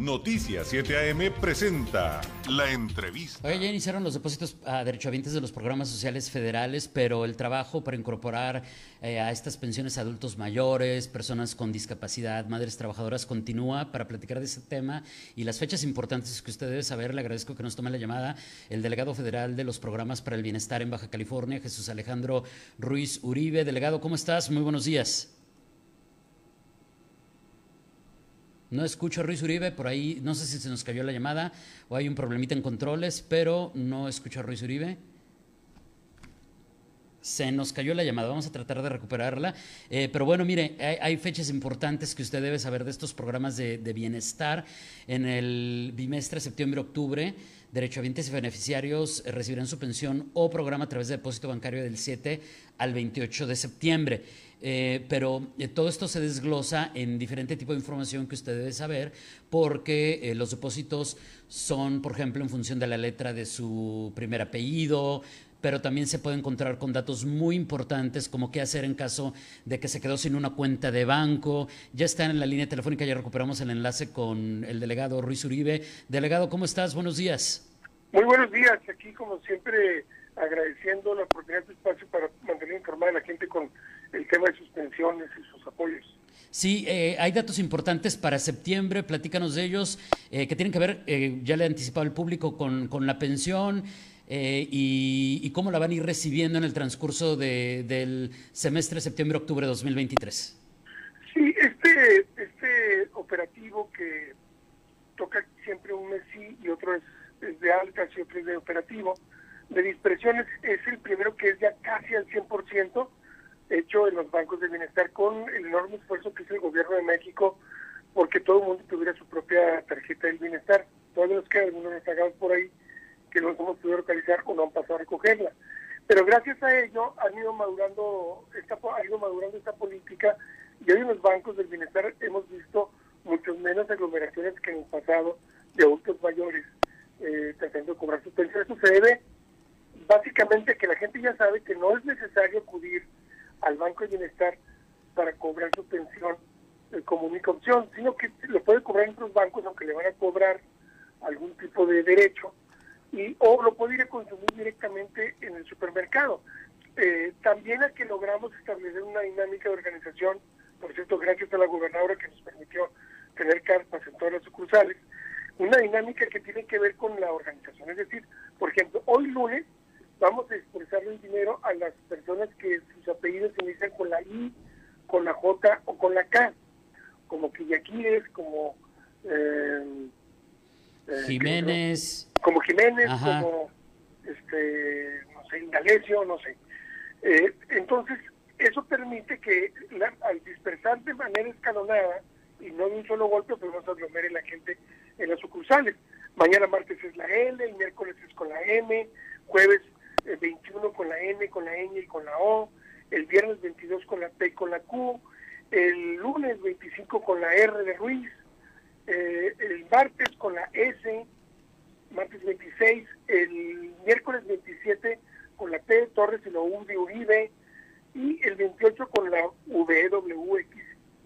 Noticias 7 AM presenta la entrevista. Oye, ya iniciaron los depósitos a derechohabientes de los programas sociales federales, pero el trabajo para incorporar eh, a estas pensiones a adultos mayores, personas con discapacidad, madres trabajadoras continúa. Para platicar de ese tema y las fechas importantes que usted debe saber, le agradezco que nos tome la llamada el delegado federal de los programas para el bienestar en Baja California, Jesús Alejandro Ruiz Uribe. Delegado, ¿cómo estás? Muy buenos días. No escucho a Ruiz Uribe, por ahí no sé si se nos cayó la llamada o hay un problemita en controles, pero no escucho a Ruiz Uribe. Se nos cayó la llamada, vamos a tratar de recuperarla. Eh, pero bueno, mire, hay, fechas importantes que usted debe saber de estos programas de, bienestar. En el bimestre septiembre-octubre, derechohabientes y beneficiarios recibirán su pensión o programa a través de depósito bancario del 7 al 28 de septiembre. Eh, pero eh, todo esto se desglosa en diferente tipo de información que usted debe saber, porque eh, los depósitos son, por ejemplo, en función de la letra de su primer apellido, pero también se puede encontrar con datos muy importantes como qué hacer en caso de que se quedó sin una cuenta de banco. Ya está en la línea telefónica, ya recuperamos el enlace con el delegado Ruiz Uribe. Delegado, ¿cómo estás? Buenos días. Muy buenos días. Aquí, como siempre, agradeciendo la oportunidad de espacio para mantener informada a la gente con el tema de sus pensiones y sus apoyos. Sí, eh, hay datos importantes para septiembre, platícanos de ellos, eh, que tienen que ver, eh, ya le he anticipado al público, con, con la pensión y, y, cómo la van a ir recibiendo en el transcurso de, del semestre septiembre-octubre de 2023. Sí, este, este operativo que toca siempre un mes sí y otro es, es de alta, siempre es de operativo, de dispersiones es el primero que es ya casi al 100%, hecho en los bancos de bienestar con el enorme esfuerzo que hizo el gobierno de México porque todo el mundo tuviera su propia tarjeta del bienestar. Todos los que algunos rezagados por ahí que no hemos podido localizar o no han pasado a recogerla. Pero gracias a ello han ido madurando esta, ha ido madurando esta política y hoy en los bancos del bienestar hemos visto muchos menos aglomeraciones que en el pasado de adultos mayores eh, tratando de cobrar su pensión. Eso se debe básicamente que la gente ya sabe que no es necesario acudir al Banco de Bienestar para cobrar su pensión eh, como única opción, sino que lo puede cobrar en otros bancos, aunque le van a cobrar algún tipo de derecho, y o lo puede ir a consumir directamente en el supermercado. Eh, también a que logramos establecer una dinámica de organización, por cierto, gracias a la gobernadora que nos permitió tener carpas en todas las sucursales, una dinámica que tiene que ver con la organización. Es decir, por ejemplo, hoy lunes vamos a expresarle el dinero a las personas que sus apellidos se inician con la I, con la J o con la K, como Quillaquires, como... Eh, eh, Jiménez. como Jiménez, como, este, no sé, Indalecio, no sé. Eh, entonces, eso permite que al dispersar de manera escalonada y no de un solo golpe, pues no se aglomere la gente en las sucursales. Mañana martes es la L, el miércoles es con la M, jueves el 21 con la N, con la Ñ y con la O, el viernes 22 con la P y con la Q, el lunes 25 con la R de Ruiz, eh, el martes con la S, martes 26, el miércoles 27 con la T Torres y la U de Uribe, y el 28 con la V, W, X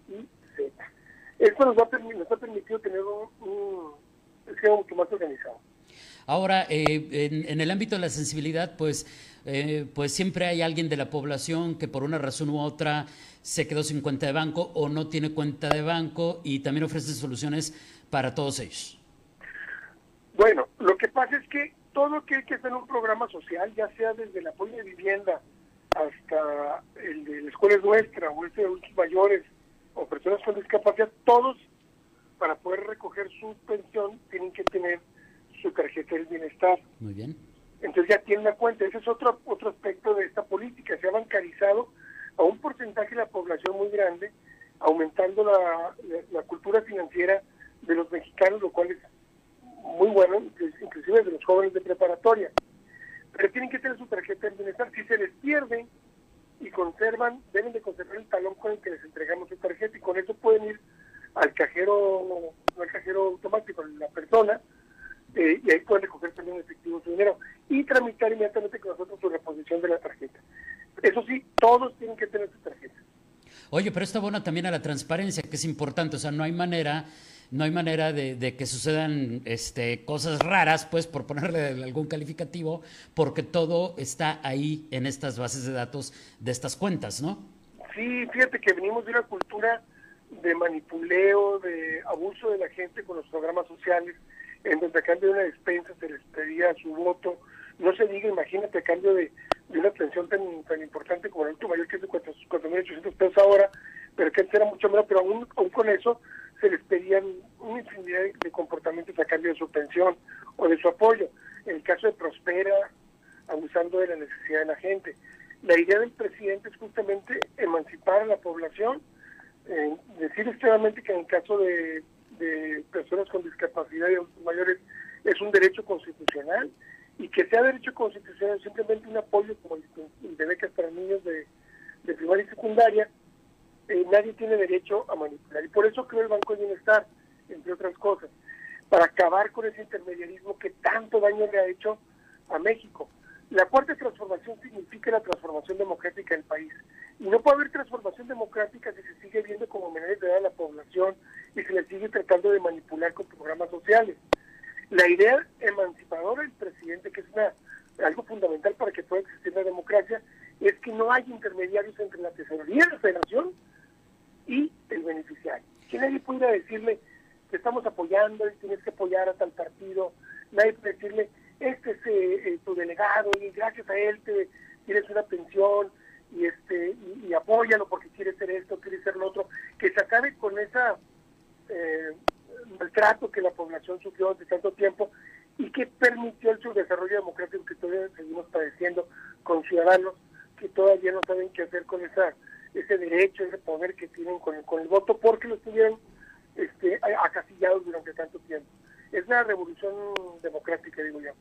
y Z. Esto nos ha, nos ha permitido tener un, un, un mucho más organizado. Ahora, eh, en, el ámbito de la sensibilidad, pues, eh, pues siempre hay alguien de la población que por una razón u otra se quedó sin cuenta de banco o no tiene cuenta de banco y también ofrece soluciones para todos ellos. Bueno, lo que pasa es que todo aquel que está en un programa social, ya sea desde el apoyo de vivienda hasta el de la escuela nuestra o este de adultos mayores o personas con discapacidad, todos para poder recoger su pensión tienen que tener su tarjeta del bienestar. Muy Entonces ya tiene una cuenta. Ese es otro, otro aspecto de esta política. Se ha bancarizado a un porcentaje de la población muy grande, aumentando la, la, cultura financiera de los mexicanos, lo cual es muy bueno, inclusive de los jóvenes de preparatoria. Pero tienen que tener su tarjeta del bienestar. Si se les pierde y conservan, deben de conservar el talón con el que les entregamos su tarjeta y con eso pueden ir al cajero, no al cajero automático, la persona, eh, y ahí pueden recoger también efectivo su dinero y tramitar inmediatamente con nosotros su reposición de la tarjeta. Eso sí, todos tienen que tener su tarjeta. Oye, pero esto abona también a la transparencia, que es importante, o sea, no hay manera no hay manera de, que sucedan este, cosas raras, pues, por ponerle algún calificativo, porque todo está ahí en estas bases de datos de estas cuentas, ¿no? Sí, fíjate que venimos de una cultura de manipuleo, de abuso de la gente con los programas sociales, en donde a cambio de una despensa se les pedía su voto. No se diga, imagínate, a cambio de, una pensión tan, tan importante como el adulto mayor, que es de 4.800 pesos ahora, pero que era mucho menos, pero aún, aún con eso se les pedían una infinidad de comportamientos a cambio de su pensión o de su apoyo. En el caso de Prospera, abusando de la necesidad de la gente. La idea del presidente es justamente emancipar a la población, eh, decir extremadamente que en caso de, personas con discapacidad y adultos mayores es un derecho constitucional y que sea derecho constitucional simplemente un apoyo como de becas para niños de, de primaria y secundaria, eh, nadie tiene derecho a manipular. Y por eso creo el Banco de Bienestar, entre otras cosas, para acabar con ese intermediarismo que tanto daño le ha hecho a México. La cuarta transformación significa la transformación democrática del país. Y no puede haber transformación democrática si se sigue viendo como menores de edad a la población y se le sigue tratando de manipular con programas sociales. La idea emancipadora del presidente, que es una, algo fundamental para que pueda existir la democracia, es que no hay intermediarios entre la tesorería de la federación y el beneficiario. Que nadie pudiera decirle que estamos apoyando tienes que apoyar a tal partido, nadie puede decirle, este es eh, eh, tu delegado y gracias a él te tienes una pensión y este y, apóyalo porque quiere ser esto, quiere ser lo otro, que se acabe con esa eh, maltrato que la población sufrió de tanto tiempo y que permitió el subdesarrollo democrático que todavía seguimos padeciendo con ciudadanos que todavía no saben qué hacer con esa ese derecho, ese poder que tienen con el, con el voto, porque lo estuvieron este, acasillados durante tanto tiempo. Es una revolución democrática, digo yo.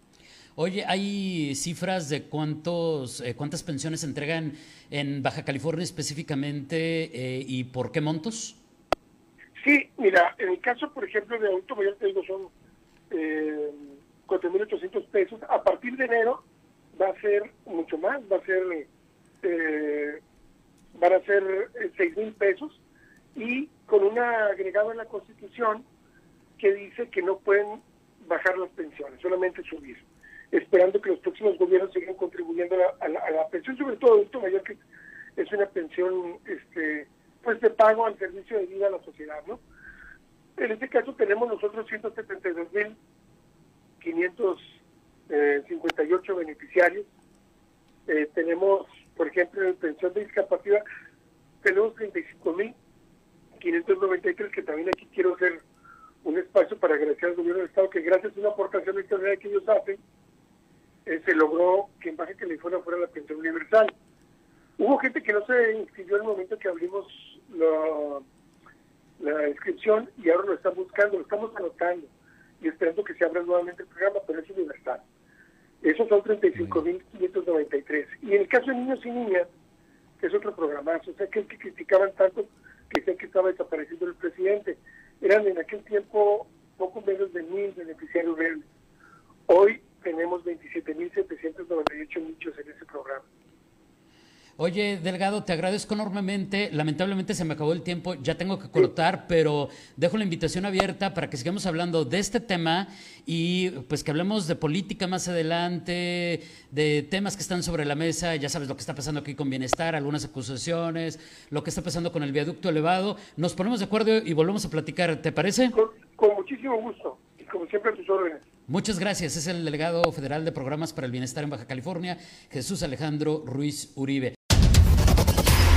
Oye, ¿hay cifras de cuántos eh, cuántas pensiones se entregan en Baja California específicamente eh, y por qué montos? Sí, mira, en el caso, por ejemplo, de adulto mayor, te digo, son eh, 4.800 pesos. A partir de enero va a ser mucho más, va a ser eh, van a ser eh, seis mil pesos y con una agregado en la Constitución que dice que no pueden bajar las pensiones, solamente subir, esperando que los próximos gobiernos sigan contribuyendo a la, pensión, sobre todo adulto mayor, que es una pensión este pues de pago al servicio de vida a la sociedad, ¿no? En este caso tenemos nosotros 172 mil 558 eh, beneficiarios, eh, tenemos por ejemplo, en pensión de discapacidad tenemos 35.593, que también aquí quiero hacer un espacio para agradecer al gobierno del Estado, que gracias a una aportación extraordinaria que ellos hacen, eh, se logró que en Baja California fuera la pensión universal. Hubo gente que no se inscribió en el momento que abrimos la, la inscripción y ahora lo están buscando, lo estamos anotando y esperando que se abra nuevamente el programa, pero es universal. Esos son 35.593. Y en el caso de niños y niñas, que es otro programazo, o sea, que, que criticaban tanto que decían que estaba desapareciendo el presidente, eran en aquel tiempo poco menos de mil beneficiarios reales. Hoy tenemos 27.798 nichos en ese programa. Oye, Delgado, te agradezco enormemente. Lamentablemente se me acabó el tiempo, ya tengo que cortar, pero dejo la invitación abierta para que sigamos hablando de este tema y pues que hablemos de política más adelante, de temas que están sobre la mesa. Ya sabes lo que está pasando aquí con bienestar, algunas acusaciones, lo que está pasando con el viaducto elevado. Nos ponemos de acuerdo y volvemos a platicar, ¿te parece? Con, muchísimo gusto y como siempre a tus órdenes. Muchas gracias. Es el delegado federal de programas para el bienestar en Baja California, Jesús Alejandro Ruiz Uribe.